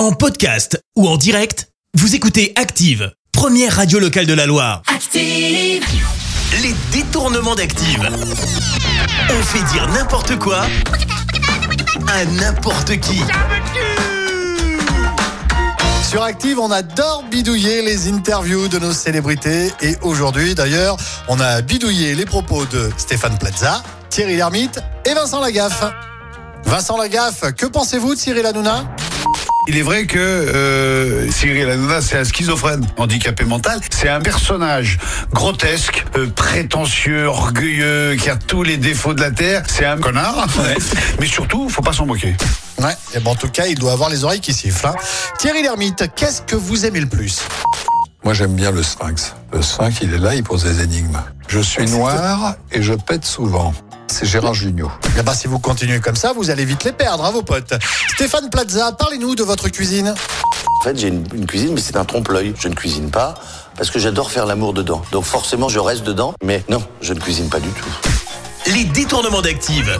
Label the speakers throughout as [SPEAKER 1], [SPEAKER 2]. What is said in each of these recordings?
[SPEAKER 1] En podcast ou en direct, vous écoutez Active, première radio locale de la Loire.
[SPEAKER 2] Active.
[SPEAKER 1] Les détournements d'Active. On fait dire n'importe quoi à n'importe qui.
[SPEAKER 3] Sur Active, on adore bidouiller les interviews de nos célébrités. Et aujourd'hui, d'ailleurs, on a bidouillé les propos de Stéphane Plaza, Thierry Lhermitte et Vincent Lagaffe. Vincent Lagaffe, que pensez-vous de Cyril Hanouna?
[SPEAKER 4] Il est vrai que euh, Cyril Hanouna, c'est un schizophrène handicapé mental. C'est un personnage grotesque, euh, prétentieux, orgueilleux, qui a tous les défauts de la Terre. C'est un connard. Mais surtout, faut pas s'en moquer.
[SPEAKER 3] Ouais, et bon, en tout cas, il doit avoir les oreilles qui sifflent. hein. Thierry Lhermitte, qu'est-ce que vous aimez le plus?
[SPEAKER 5] Moi, j'aime bien le sphinx. Le sphinx, il est là, il pose des énigmes. Je suis noir et je pète souvent. C'est Gérard Jugnot.
[SPEAKER 3] Eh ben, si vous continuez comme ça, vous allez vite les perdre, hein, vos potes. Stéphane Plaza, parlez-nous de votre cuisine.
[SPEAKER 6] En fait, j'ai une, une cuisine, mais c'est un trompe-l'œil. Je ne cuisine pas parce que j'adore faire l'amour dedans. Donc forcément, je reste dedans. Mais non, je ne cuisine pas du tout.
[SPEAKER 1] Les détournements d'Active.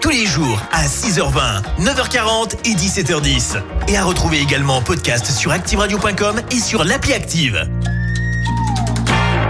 [SPEAKER 1] Tous les jours à 6h20, 9h40 et 17h10. Et à retrouver également en podcast sur ActiveRadio.com et sur l'appli Active.